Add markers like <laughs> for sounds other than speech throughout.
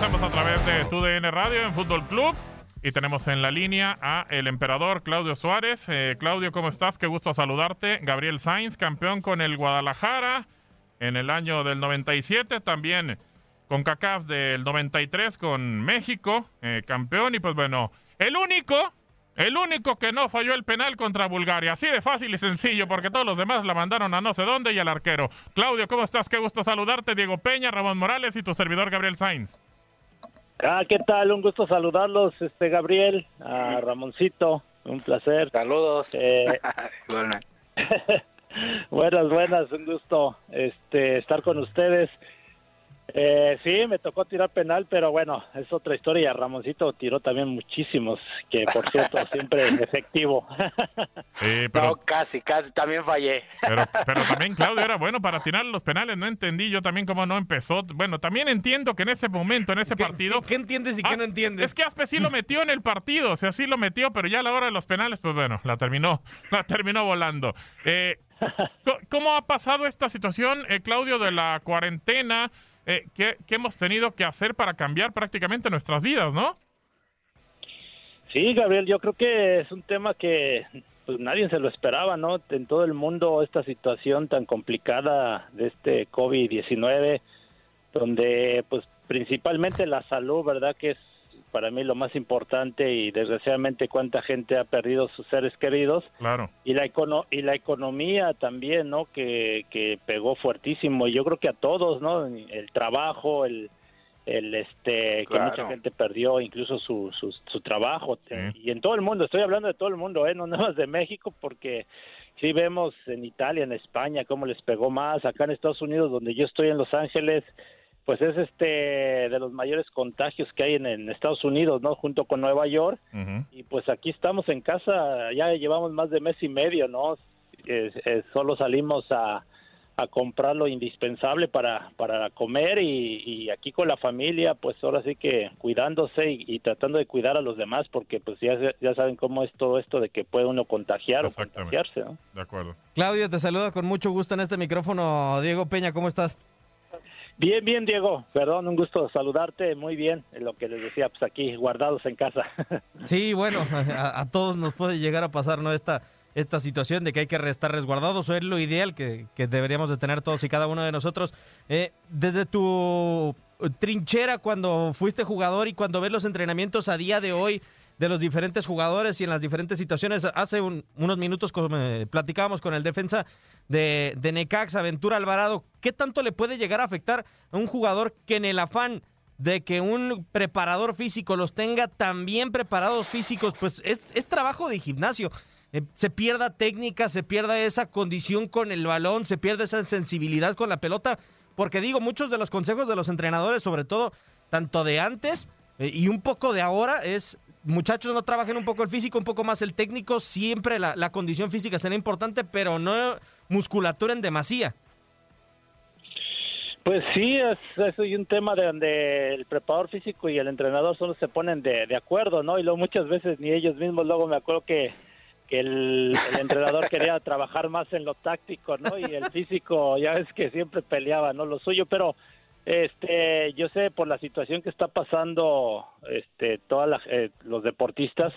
Regresamos a través de TUDN Radio en Fútbol Club y tenemos en la línea a el emperador Claudio Suárez. Eh, Claudio, ¿cómo estás? Qué gusto saludarte. Gabriel Sainz, campeón con el Guadalajara en el año del 97, también con CACAF del 93 con México, eh, campeón y pues bueno, el único el único que no falló el penal contra Bulgaria. Así de fácil y sencillo, porque todos los demás la mandaron a no sé dónde y al arquero. Claudio, ¿cómo estás? Qué gusto saludarte. Diego Peña, Ramón Morales y tu servidor Gabriel Sainz. Ah, ¿qué tal? Un gusto saludarlos, este Gabriel, a <laughs> Ramoncito, un placer. Saludos. Eh, <laughs> <laughs> buenas, buenas, un gusto este estar con ustedes. Eh, sí, me tocó tirar penal, pero bueno, es otra historia. Ramoncito tiró también muchísimos, que por cierto, <laughs> siempre efectivo. Sí, <laughs> pero, No, casi, casi, también fallé. pero, <laughs> pero también Claudio era bueno para tirar los penales. No entendí yo también cómo no empezó. Bueno, también entiendo que en ese momento, en ese partido... ¿Qué, qué entiendes y qué Ah, no entiendes? Es que Aspe sí lo metió en el partido, o sea, sí lo metió, pero ya a la hora de los penales, pues bueno, la terminó, la terminó volando. Eh, ¿Cómo ha pasado esta situación, eh, Claudio, de la cuarentena? Eh, ¿qué, qué hemos tenido que hacer para cambiar prácticamente nuestras vidas, no? Sí, Gabriel, yo creo que es un tema que pues nadie se lo esperaba, ¿no? En todo el mundo esta situación tan complicada de este COVID-19, donde pues principalmente la salud, ¿verdad? Que es para mí lo más importante y desgraciadamente cuánta gente ha perdido sus seres queridos. Claro. y la econo y la economía también no que, que pegó fuertísimo. Y yo creo que a todos no el trabajo el el este que mucha gente perdió incluso su, su, su trabajo. Sí. y en todo el mundo estoy hablando de todo el mundo eh no nada más de México porque sí vemos en Italia en España cómo les pegó más. Acá en Estados Unidos donde yo estoy en Los Ángeles pues es este de los mayores contagios que hay en, en Estados Unidos no junto con Nueva York y pues aquí estamos en casa, ya llevamos más de mes y medio, ¿no? Eh, eh, solo salimos a, a comprar lo indispensable para, para comer y, y aquí con la familia, pues ahora sí que cuidándose y, y tratando de cuidar a los demás, porque pues ya, se- ya saben cómo es todo esto de que puede uno contagiar o contagiarse, ¿no? De acuerdo. Claudio, te saluda con mucho gusto en este micrófono. Diego Peña, ¿cómo estás? Bien, bien, Diego, perdón, un gusto saludarte, muy bien, en lo que les decía, pues aquí guardados en casa. <laughs> Sí, bueno, a, todos nos puede llegar a pasar, ¿no? Esta, esta situación de que hay que estar resguardados, o es lo ideal que, que deberíamos de tener todos y cada uno de nosotros. Eh, desde tu trinchera cuando fuiste jugador y cuando ves los entrenamientos a día de hoy de los diferentes jugadores y en las diferentes situaciones, hace un- unos minutos como, eh, platicábamos con el defensa de, de Necaxa, Aventura Alvarado, ¿qué tanto le puede llegar a afectar a un jugador que en el afán de que un preparador físico los tenga tan bien preparados físicos, pues es, es trabajo de gimnasio. Eh, se pierda técnica, se pierda esa condición con el balón, se pierde esa sensibilidad con la pelota, porque digo, muchos de los consejos de los entrenadores, sobre todo tanto de antes eh, y un poco de ahora, es muchachos no trabajen un poco el físico, un poco más el técnico, siempre la, la condición física será importante, pero no musculatura en demasía. Pues sí, es, eso y un tema de donde el preparador físico y el entrenador solo se ponen de, de acuerdo, ¿no? Y luego muchas veces ni ellos mismos, luego me acuerdo que, que el, el entrenador quería trabajar más en lo táctico, ¿no? Y el físico, ya es que siempre peleaba, ¿no? Lo suyo, pero este, yo sé por la situación que está pasando, este, todos eh, los deportistas,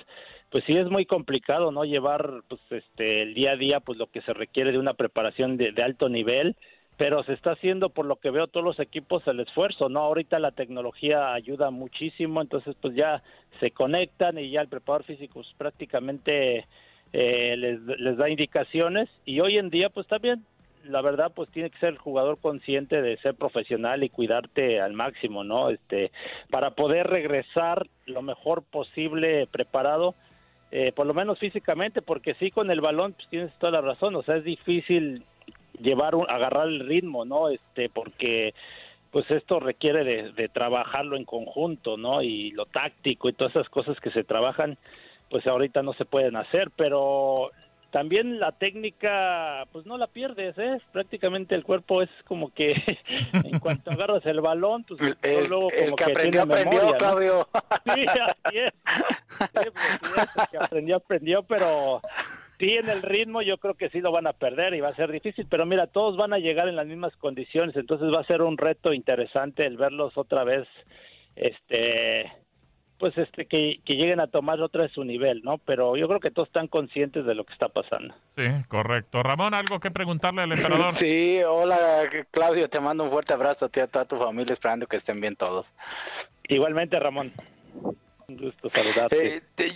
pues sí es muy complicado, ¿no? Llevar, pues, este, el día a día, pues lo que se requiere de una preparación de, de alto nivel pero se está haciendo por lo que veo todos los equipos el esfuerzo, ¿no? Ahorita la tecnología ayuda muchísimo, entonces pues ya se conectan y ya el preparador físico pues, prácticamente eh, les, les da indicaciones y hoy en día pues también la verdad pues tiene que ser el jugador consciente de ser profesional y cuidarte al máximo, ¿no? Este para poder regresar lo mejor posible preparado eh, por lo menos físicamente, porque sí con el balón pues tienes toda la razón, o sea, es difícil llevar un, agarrar el ritmo, ¿no? Este, porque pues esto requiere de, de, trabajarlo en conjunto, ¿no? Y lo táctico y todas esas cosas que se trabajan, pues ahorita no se pueden hacer, pero también la técnica, pues no la pierdes, ¿eh? Prácticamente el cuerpo es como que <laughs> en cuanto agarras el balón, pues el, luego como el que, aprendió, aprendió, memoria, Claudio. ¿no? <laughs> Sí, así es. Sí, pues, sí, el que aprendió, aprendió, pero sí en el ritmo yo creo que sí lo van a perder y va a ser difícil, pero mira, todos van a llegar en las mismas condiciones, entonces va a ser un reto interesante el verlos otra vez este pues este que, que lleguen a tomar otra vez su nivel, ¿no? Pero yo creo que todos están conscientes de lo que está pasando. Sí, correcto. Ramón, ¿algo que preguntarle al emperador? <laughs> Sí, hola Claudio, te mando un fuerte abrazo a ti y a toda tu familia, esperando que estén bien todos. Igualmente, Ramón. Un gusto saludarte. Eh, te,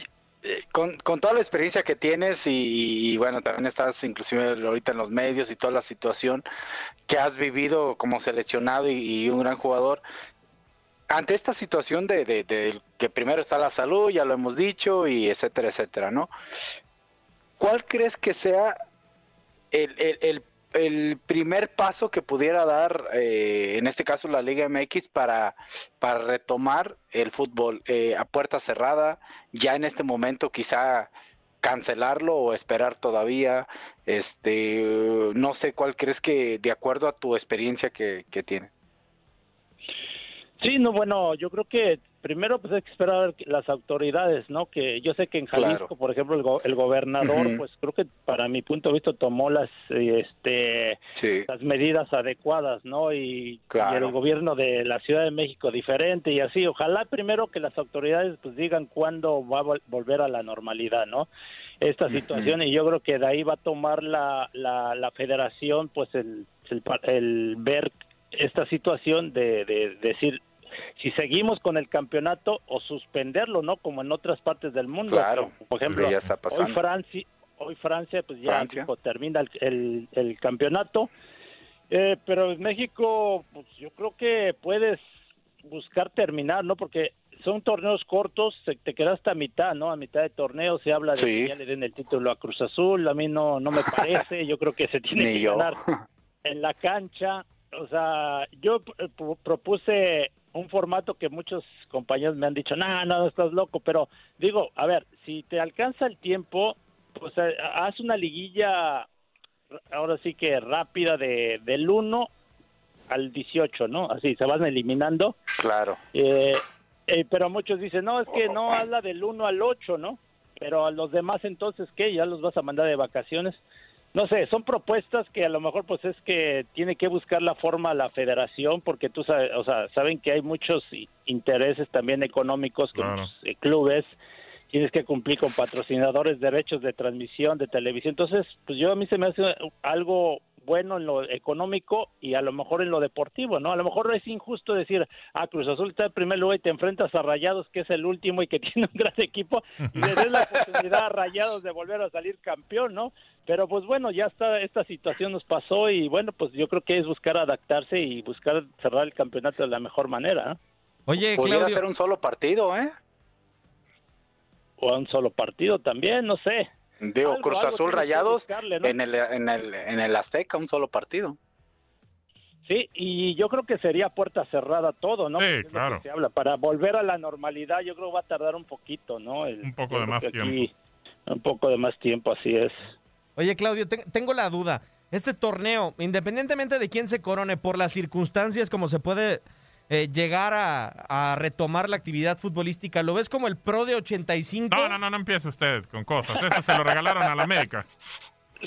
con, con, toda la experiencia que tienes y, y, bueno, también estás inclusive ahorita en los medios y toda la situación que has vivido como seleccionado y, y un gran jugador, ante esta situación de, que primero está la salud, ya lo hemos dicho, y etcétera, etcétera, ¿no? ¿Cuál crees que sea el, primer paso que pudiera dar, eh, en este caso la Liga MX, para, para retomar el fútbol eh, a puerta cerrada, ya en este momento quizá cancelarlo o esperar todavía, este, no sé cuál crees que, de acuerdo a tu experiencia que, que tiene. Sí, no, bueno, yo creo que primero pues hay que esperar las autoridades, ¿no? Que yo sé que en Jalisco, claro. por ejemplo, el, go el gobernador, uh -huh. pues creo que para mi punto de vista tomó las este sí. las medidas adecuadas, ¿no? Y, claro. y, el gobierno de la Ciudad de México diferente y así. Ojalá primero que las autoridades pues digan cuándo va a vol volver a la normalidad, ¿no? Esta situación uh -huh. y yo creo que de ahí va a tomar la la, la Federación pues el, el, el ver esta situación de, de, de decir si seguimos con el campeonato o suspenderlo, ¿no? Como en otras partes del mundo. Claro. Por ejemplo, ya está hoy Francia, hoy Francia, pues ya Francia. Tipo, termina el, el, el campeonato. Eh, pero en México, pues yo creo que puedes buscar terminar, ¿no? Porque son torneos cortos, te quedas hasta mitad, ¿no? A mitad de torneo se habla de sí. que ya le den el título a Cruz Azul, a mí no, no me parece, yo creo que se tiene que yo. ganar en la cancha. O sea, yo propuse un formato que muchos compañeros me han dicho, no, no, estás loco, pero digo, a ver, si te alcanza el tiempo, pues haz una liguilla, ahora sí que rápida, de del 1 al 18, ¿no? Así, se van eliminando. Claro. Eh, eh, pero muchos dicen, no, es que no habla del 1 al 8, ¿no? Pero a los demás entonces, ¿qué? ¿Ya los vas a mandar de vacaciones? No sé, son propuestas que a lo mejor pues es que tiene que buscar la forma la federación porque tú sabes, o sea, saben que hay muchos intereses también económicos con claro. los eh, clubes, tienes que cumplir con patrocinadores, derechos de transmisión, de televisión, entonces pues yo a mí se me hace algo bueno en lo económico y a lo mejor en lo deportivo, ¿no? A lo mejor es injusto decir, ah, Cruz Azul está en primer lugar y te enfrentas a Rayados, que es el último y que <laughs> tiene un gran equipo, y le des la oportunidad a Rayados de volver a salir campeón, ¿no? Pero pues bueno, ya está, esta situación nos pasó y bueno, pues yo creo que es buscar adaptarse y buscar cerrar el campeonato de la mejor manera, ¿no? Oye, Claudio. ser un solo partido, ¿eh? O a un solo partido también, no sé. Digo, Algo- Cruz algo Azul Rayados buscarle, ¿no? en, el, en, el, en el Azteca, un solo partido. Sí, y yo creo que sería puerta cerrada todo, ¿no? Sí, claro. se habla. Para volver a la normalidad, yo creo que va a tardar un poquito, ¿no? El- Un poco de más tiempo. Un poco de más tiempo, así es. Oye, Claudio, te- tengo la duda. Este torneo, independientemente de quién se corone, por las circunstancias como se puede eh, llegar a, a retomar la actividad futbolística, ¿lo ves como el Pro de 85? No, no, no, no empiece usted con cosas. Eso se lo regalaron a la América.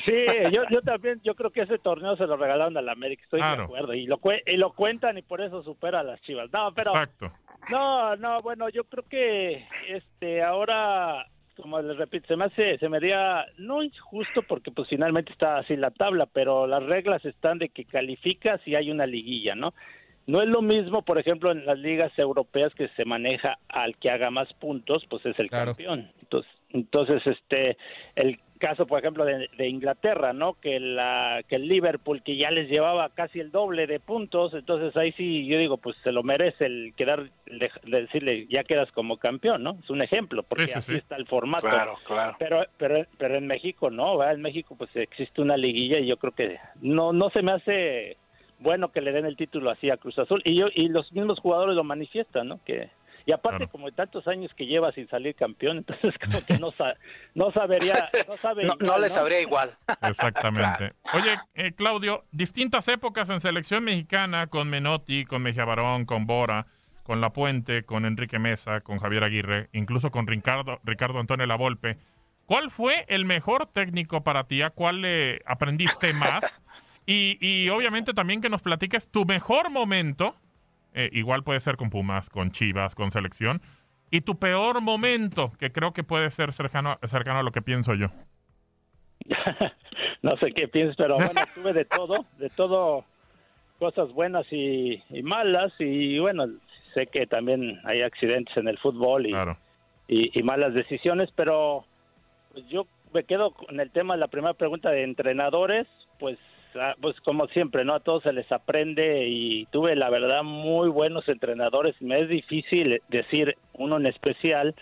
Sí, yo, yo también, yo creo que ese torneo se lo regalaron a la América, estoy Claro. de acuerdo. Y lo, cue- y lo cuentan y por eso supera a las chivas. No, pero Exacto. No, no, bueno, yo creo que este ahora, como les repito, se me hace, se me haría no injusto porque pues finalmente está así la tabla, pero las reglas están de que calificas y hay una liguilla, ¿no? No es lo mismo, por ejemplo, en las ligas europeas que se maneja al que haga más puntos, pues es el Claro. campeón. Entonces, entonces este, el caso, por ejemplo, de, de Inglaterra, ¿no? Que la, que el Liverpool, que ya les llevaba casi el doble de puntos, entonces ahí sí, yo digo, pues se lo merece el quedar, de, de decirle, ya quedas como campeón, ¿no? Es un ejemplo, porque Sí, sí, así sí. está el formato. Claro, claro. Pero, pero, pero en México no, ¿verdad? En México pues existe una liguilla y yo creo que no, no se me hace bueno que le den el título así a Cruz Azul y yo y los mismos jugadores lo manifiestan, ¿no? Que y aparte Claro. como de tantos años que lleva sin salir campeón, <laughs> entonces como que no sa- no sabería, no sabe No, no igual, le sabría igual. Exactamente. <laughs> Oye, eh, Claudio, distintas épocas en selección mexicana con Menotti, con Mejía Barón, con Bora, con La Puente, con Enrique Mesa, con Javier Aguirre, incluso con Ricardo, Ricardo Antonio Lavolpe. ¿Cuál fue el mejor técnico para ti? ¿A cuál le aprendiste más? <laughs> Y, y obviamente también que nos platiques tu mejor momento, eh, igual puede ser con Pumas, con Chivas, con selección, y tu peor momento, que creo que puede ser cercano, cercano a lo que pienso yo. <laughs> no sé qué piensas, pero bueno, tuve de todo, de todo, cosas buenas y, y malas, y bueno, sé que también hay accidentes en el fútbol y, Claro. y, y malas decisiones, pero pues yo me quedo con el tema de la primera pregunta de entrenadores, pues, pues como siempre, ¿no? A todos se les aprende y tuve la verdad muy buenos entrenadores, me es difícil decir uno en especial,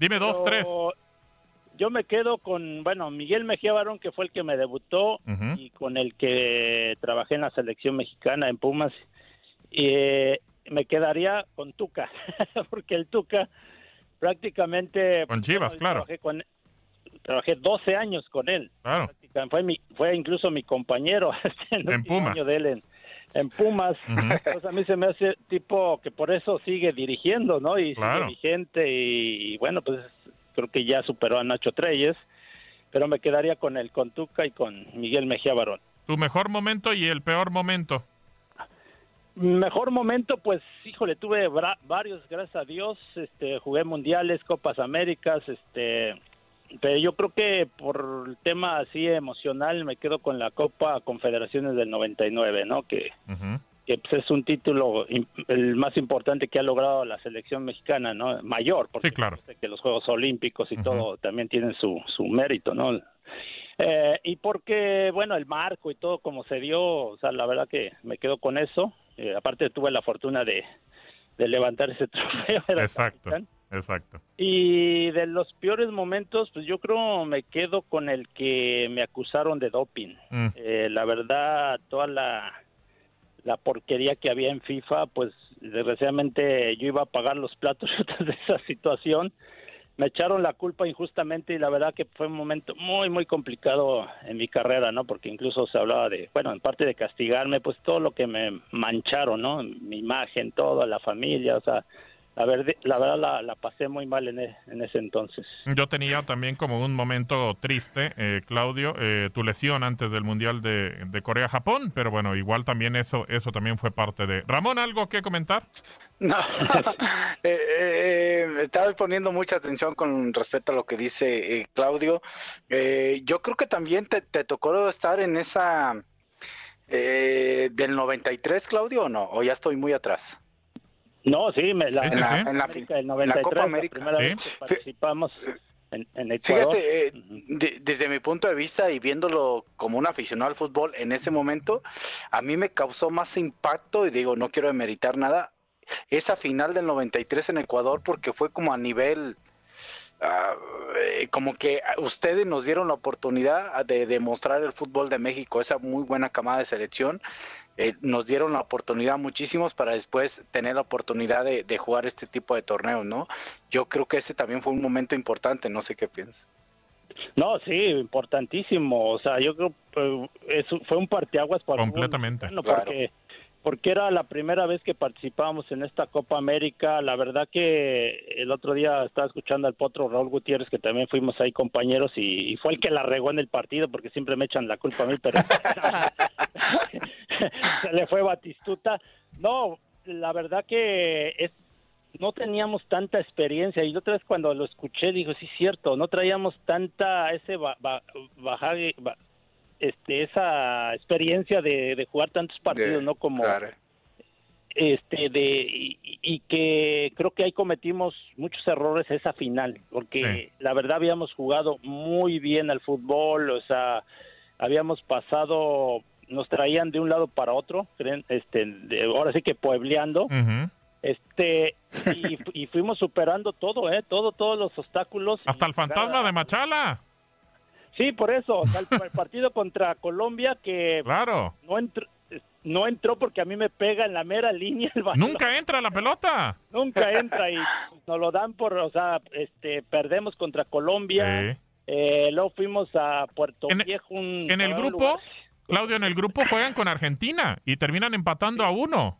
Dime dos, tres. Yo me quedo con, bueno, Miguel Mejía Barón, que fue el que me debutó y con el que trabajé en la selección mexicana en Pumas. Y eh, me quedaría con Tuca, <laughs> porque el Tuca prácticamente... Con Chivas, claro. Trabajé, con, trabajé 12 años con él. Claro. Fue, mi, fue incluso mi compañero <laughs> en, En Pumas. año de él en, en Pumas. Ujú. <laughs> Pues a mí se me hace tipo que por eso sigue dirigiendo, ¿no? Y Claro. sigue vigente y, bueno, pues creo que ya superó a Nacho Treyes, pero me quedaría con el con Tuca y con Miguel Mejía Barón. Tu mejor momento y el peor momento. Mejor momento, pues, híjole, tuve varios, gracias a Dios, este, jugué mundiales, Copas Américas, este, yo creo que por el tema así emocional me quedo con la Copa Confederaciones del 99, ¿no? Que Ujú. que pues, es un título el más importante que ha logrado la selección mexicana, ¿no? Mayor, porque Sí, claro. que los Juegos Olímpicos y todo también tienen su, su mérito, ¿no? Eh, y porque, bueno, el marco y todo como se dio, o sea, la verdad que me quedo con eso. Eh, aparte tuve la fortuna de, de levantar ese <laughs> trofeo. Exacto. capitán. Exacto. Y de los peores momentos, pues yo creo me quedo con el que me acusaron de doping. Mm. Eh, la verdad, toda la, la porquería que había en FIFA, pues desgraciadamente yo iba a pagar los platos <laughs> de esa situación. Me echaron la culpa injustamente y la verdad que fue un momento muy, muy complicado en mi carrera, ¿no? Porque incluso se hablaba de, bueno, en parte de castigarme, pues todo lo que me mancharon, ¿no? Mi imagen, todo, la familia, o sea, la, verdad la, la pasé muy mal en, e- en ese entonces. Yo tenía también como un momento triste, eh, Claudio, eh, tu lesión antes del Mundial de, de Corea-Japón, pero bueno, igual también eso, eso también fue parte de... Ramón, ¿algo que comentar? <laughs> No, <laughs> eh, eh, eh, estaba poniendo mucha atención con respecto a lo que dice eh, Claudio. Eh, yo creo que también te, te tocó estar en esa eh, del 93, Claudio, o no? ¿O ya estoy muy atrás? No, sí, me, la, Sí, en la. En la- América del la 93, Copa América. primera Sí. vez que participamos en, en Ecuador. Fíjate, eh, de- desde mi punto de vista y viéndolo como un aficionado al fútbol en ese momento, a mí me causó más impacto y digo, no quiero demeritar nada, esa final del 93 en Ecuador porque fue como a nivel Ah, eh, como que ustedes nos dieron la oportunidad de demostrar el fútbol de México, esa muy buena camada de selección, eh, nos dieron la oportunidad muchísimos para después tener la oportunidad de, jugar este tipo de torneos, ¿no? Yo creo que ese también fue un momento importante, no sé qué piensas. No, sí, importantísimo. O sea, yo creo que eh, fue un parteaguas para completamente. porque porque era la primera vez que participábamos en esta Copa América. La verdad que el otro día estaba escuchando al potro Raúl Gutiérrez, que también fuimos ahí compañeros, y, fue el que la regó en el partido, porque siempre me echan la culpa a mí, pero <laughs> <laughs> se le fue Batistuta. No, la verdad que es no teníamos tanta experiencia y otra vez cuando lo escuché digo sí es cierto no traíamos tanta ese bajaje este, esa experiencia de, jugar tantos partidos, ¿no? Como este de y, que creo que ahí cometimos muchos errores esa final, porque la verdad habíamos jugado muy bien al fútbol, o sea, habíamos pasado nos traían de un lado para otro, este, de, ahora sí que puebleando, este, y, fuimos superando todo, eh, todo, todos los obstáculos. Hasta el fantasma de Machala. Sí, por eso, el, partido <laughs> contra Colombia que claro. no entró, no entró porque a mí me pega en la mera línea el balón. Nunca entra la pelota. Nunca entra y nos lo dan por, o sea, este, perdemos contra Colombia. Eh, luego fuimos a Puerto Viejo. en el grupo, Claudio, en el grupo juegan con Argentina y terminan empatando a uno.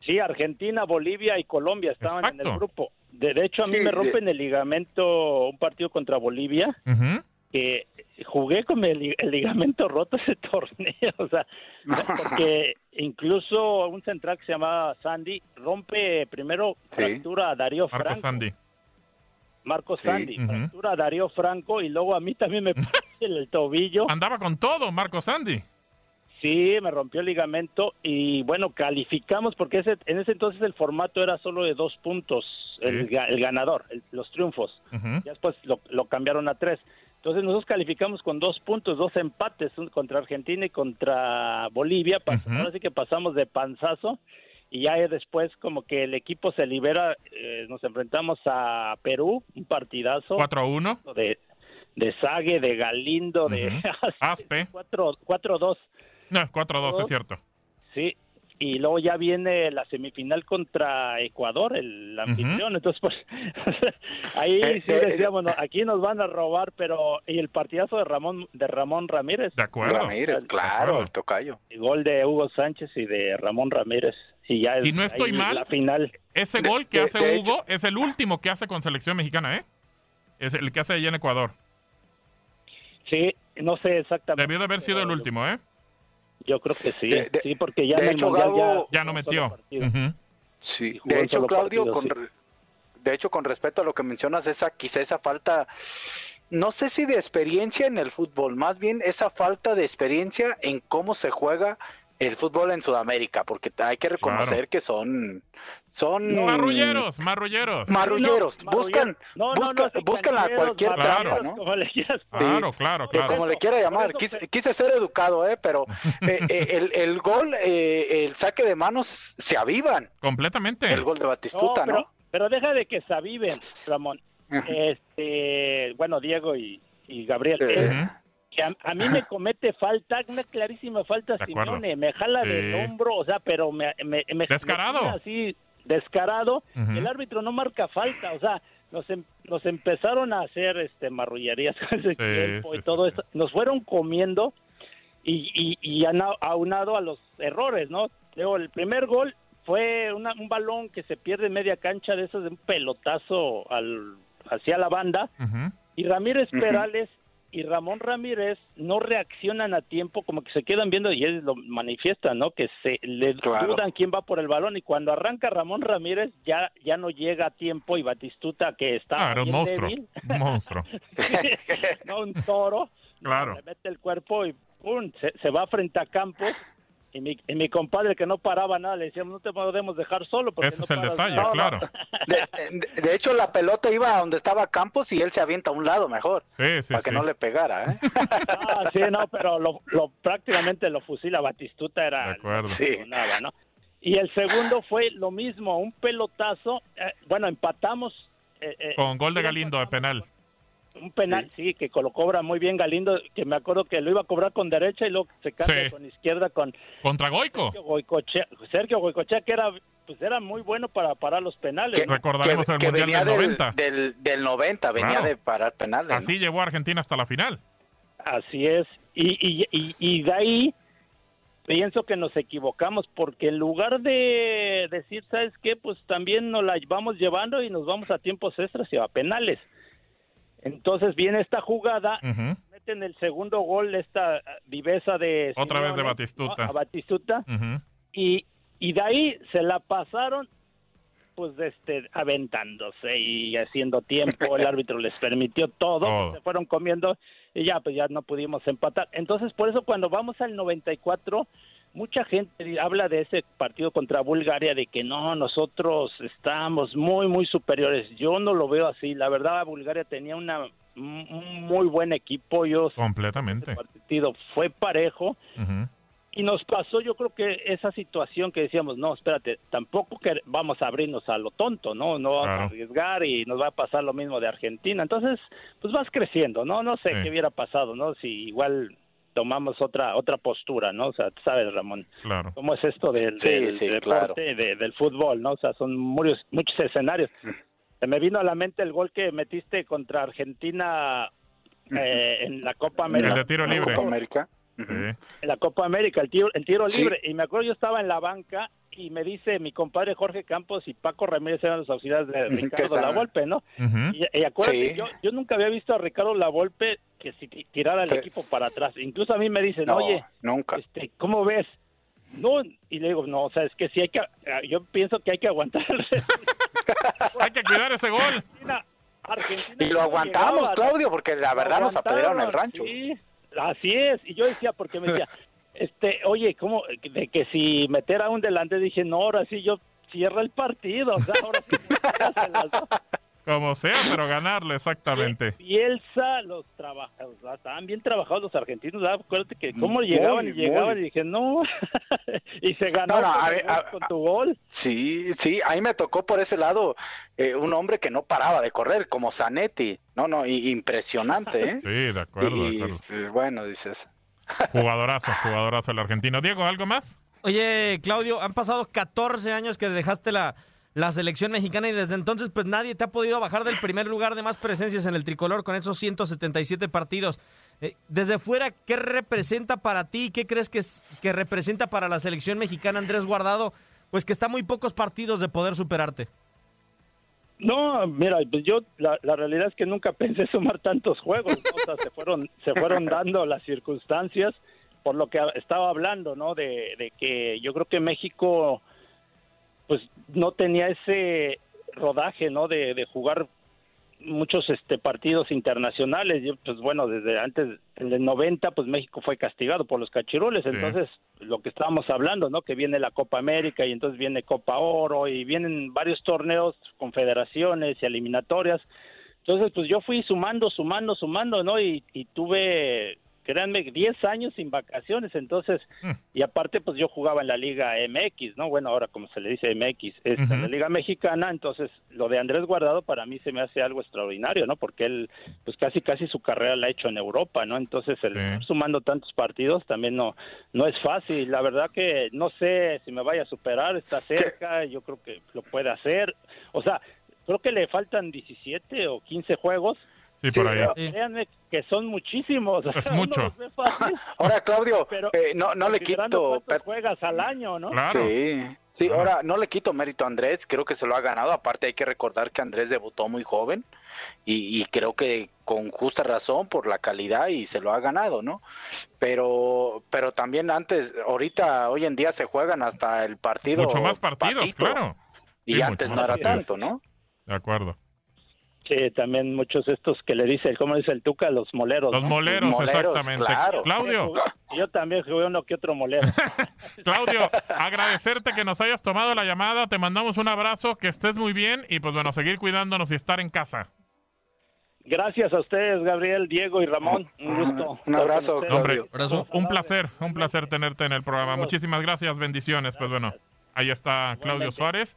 Sí, Argentina, Bolivia y Colombia estaban en el grupo. De, hecho, a mí me rompen el ligamento un partido contra Bolivia que jugué con el, ligamento roto ese <laughs> torneo, o sea, porque incluso un central que se llamaba Sandy rompe primero fractura a Darío Franco. Marco Sandy. Marco Sandy, fractura a Darío Franco y luego a mí también me <laughs> el tobillo. Andaba con todo Marco Sandy. Sí, me rompió el ligamento y bueno, calificamos porque ese, en ese entonces el formato era solo de dos puntos, el, ganador, los triunfos. Ya después lo, lo cambiaron a tres. Entonces nosotros calificamos con dos puntos, dos empates contra Argentina y contra Bolivia. Ahora sí que pasamos de panzazo y ya después como que el equipo se libera, eh, nos enfrentamos a Perú, un partidazo. 4 a 1. De, de Sague, de Galindo, de <laughs> Aspe. 4-2. No, 4-2, es cierto. Sí, y luego ya viene la semifinal contra Ecuador, el anfitrión, entonces pues <laughs> ahí eh, sí eh, decíamos, aquí nos van a robar, pero y el partidazo de Ramón de Ramón Ramírez. De acuerdo. Ramírez, claro, el tocayo. El gol de Hugo Sánchez y de Ramón Ramírez. Y ya no estoy mal, la final. ese gol que hace Hugo es el último que hace con selección mexicana, ¿eh? Es el que hace allá en Ecuador. Sí, no sé exactamente. Debió de haber sido el último, ¿eh? Yo creo que sí, sí, porque ya de hecho, Gabo, ya, no metió. Sí, de hecho, Claudio, con, de hecho, con respecto a lo que mencionas, esa quizá esa falta, no sé si de experiencia en el fútbol, más bien esa falta de experiencia en cómo se juega el fútbol en Sudamérica, porque hay que reconocer que son son marrulleros, marrulleros. Marrulleros, buscan buscan, a cualquier trampa, ¿no? Como le quieras. Claro, claro, claro. Como le quiera llamar, quise, ser educado, eh, pero <laughs> eh, eh, el, el, gol eh, el saque de manos se avivan. Completamente. El gol de Batistuta, pero, ¿no? Pero deja de que se aviven, Ramón. Este, bueno, Diego y, Gabriel a, mí me comete falta, una clarísima falta Simone, me jala del hombro, o sea, pero me, me, descarado. así descarado, el árbitro no marca falta, o sea, nos, em, nos empezaron a hacer este marrullerías <laughs> ese tiempo y todo eso, nos fueron comiendo y, y, y aunado a los errores, ¿no? Luego, el primer gol fue un balón que se pierde en media cancha de esos de un pelotazo al, hacia la banda y Ramírez Perales y Ramón Ramírez no reaccionan a tiempo, como que se quedan viendo y él lo manifiesta, ¿no? Que se le dudan quién va por el balón y cuando arranca Ramón Ramírez ya ya no llega a tiempo y Batistuta que está ah, un monstruo, un monstruo, <laughs> no un toro, claro, le mete el cuerpo y ¡pum! Se, se va frente a Campos y mi, mi, compadre que no paraba nada, le decíamos, no te podemos dejar solo. Porque Ese es el detalle, claro. De, hecho, la pelota iba a donde estaba Campos y él se avienta a un lado mejor. Sí, sí, para que no le pegara, ¿eh? Ah, sí, no, pero lo, lo, prácticamente lo fusila Batistuta, era... De acuerdo. Sí. Nada, ¿no? Y el segundo fue lo mismo, un pelotazo. eh, bueno, empatamos. eh, eh, Con gol de Galindo de penal. Un penal, sí. que lo cobra muy bien Galindo, que me acuerdo que lo iba a cobrar con derecha y luego se cambia Sí. con izquierda con Contra Goico. Sergio Goicochea, Sergio Goicochea, que era pues era muy bueno para parar los penales. Que, ¿no? Recordaremos que- el que Mundial venía del 90. Del, del 90, venía Claro. de parar penales. ¿no? Así llevó a Argentina hasta la final. Así es. Y, y, y, y de ahí pienso que nos equivocamos porque en lugar de decir, ¿sabes qué? Pues también nos la vamos llevando y nos vamos a tiempos extras y a penales. Entonces viene esta jugada, Ujú. meten el segundo gol, esta viveza de... Otra vez de Batistuta. ¿no? A Batistuta. Y, y de ahí se la pasaron pues este aventándose y haciendo tiempo el <laughs> árbitro les permitió todo, Todo. se fueron comiendo y ya pues ya no pudimos empatar entonces por eso cuando vamos al 94 mucha gente habla de ese partido contra Bulgaria de que no nosotros estamos muy muy superiores yo no lo veo así la verdad Bulgaria tenía una un muy buen equipo yo Completamente. el partido fue parejo y nos pasó, yo creo que esa situación que decíamos, no, espérate, tampoco que vamos a abrirnos a lo tonto, ¿no? No vamos Claro. a arriesgar y nos va a pasar lo mismo de Argentina. Entonces, pues vas creciendo, ¿no? No sé Sí. qué hubiera pasado, ¿no? Si igual tomamos otra otra postura, ¿no? O sea, tú sabes, Ramón, Claro. cómo es esto del, Sí, del sí, deporte, de- del fútbol, ¿no? O sea, son muchos, muchos escenarios. Se me vino a la mente el gol que metiste contra Argentina eh, en la Copa El América. de tiro En libre. Copa América. Sí. en la Copa América, el tiro, el tiro Sí. libre. Y me acuerdo, yo estaba en la banca y me dice mi compadre Jorge Campos y Paco Ramírez eran los auxiliares de Ricardo. Lavolpe, ¿no? Y, y acuérdate, Sí. yo, yo nunca había visto a Ricardo Lavolpe que si ti- tirara el equipo para atrás. Incluso a mí me dicen, No, oye, nunca. este, ¿cómo ves? No, y le digo, no, o sea, es que sí hay que, yo pienso que hay que aguantar. <laughs> Hay que cuidar ese gol. Argentina, Argentina Y lo aguantamos, llegaba, Claudio, porque la verdad nos apedrearon el rancho. Sí, así es. Y yo decía, porque me decía, <laughs> este, oye, ¿cómo? De que si meter a un delante, dije, no, ahora sí yo cierro el partido. O sea, ahora sí se las doy. Como sea, pero ganarle, exactamente. Bielsa, los trabajadores, estaban bien trabajados los argentinos, ¿verdad? acuérdate que cómo llegaban y llegaban muy. y dije, no, <laughs> y se ganó No, no, con, a el ver, gol, a- con tu gol. Sí, sí, ahí me tocó por ese lado eh, un hombre que no paraba de correr, como Zanetti. No, no, y- impresionante, ¿eh? Sí, de acuerdo, de y, acuerdo. eh, bueno, dices. Jugadorazo, jugadorazo el argentino. Diego, ¿algo más? Oye, Claudio, han pasado 14 años que dejaste la, la selección mexicana y desde entonces pues nadie te ha podido bajar del primer lugar de más presencias en el tricolor con esos 177 partidos. Eh, desde fuera, ¿qué representa para ti? ¿Qué crees que, es- que representa para la selección mexicana Andrés Guardado? Pues que está muy pocos partidos de poder superarte. No, mira, pues yo la, la realidad es que nunca pensé <laughs> sumar tantos juegos, ¿no? o sea, se fueron se fueron <laughs> dando las circunstancias por lo que estaba hablando, ¿no? De, de que yo creo que México pues no tenía ese rodaje, ¿no? De, de jugar muchos este partidos internacionales. Yo, pues bueno, desde antes en el 90 pues México fue castigado por los cachirules, Sí. entonces lo que estábamos hablando, ¿no? Que viene la Copa América y entonces viene Copa Oro y vienen varios torneos, confederaciones y eliminatorias. Entonces, pues yo fui sumando, sumando, sumando, ¿no? Y, y tuve, créanme, 10 años sin vacaciones, entonces, Mm. y aparte, pues yo jugaba en la Liga MX, ¿no? Bueno, ahora como se le dice MX, es en la Liga Mexicana, entonces lo de Andrés Guardado para mí se me hace algo extraordinario, ¿no? Porque él, pues casi, casi su carrera la ha hecho en Europa, ¿no? Entonces, el estar sumando tantos partidos también no, no es fácil. La verdad que no sé si me vaya a superar, está cerca, yo creo que lo puede hacer. O sea, creo que le faltan 17 o 15 juegos. Sí, por ahí. Pero Sí. créanme que son muchísimos. Es <laughs> mucho. <laughs> Ahora, Claudio, pero eh, no, no le quito. cuántos per- juegas al año, ¿no? Claro. Sí, sí, Claro. ahora no le quito mérito a Andrés, creo que se lo ha ganado. Aparte, hay que recordar que Andrés debutó muy joven y, y creo que con justa razón por la calidad y se lo ha ganado, ¿no? Pero, pero también antes, ahorita, hoy en día se juegan hasta el partido. Mucho más partidos, patito, claro. Y Sí, antes no era partidos. tanto, ¿no? De acuerdo. Sí, también muchos estos que le dice, ¿cómo dice el Tuca? Los moleros. Los ¿no? moleros, Moleros, exactamente. claro. Claudio, Yo también jugué uno que otro molero. <laughs> Claudio, agradecerte que nos hayas tomado la llamada. Te mandamos un abrazo, que estés muy bien y pues bueno, seguir cuidándonos y estar en casa. Gracias a ustedes, Gabriel, Diego y Ramón. Un gusto. Un abrazo. Hombre, Abrazo. un placer, un placer tenerte en el programa. Muchísimas gracias, bendiciones. Pues bueno, Ahí está Claudio Suárez.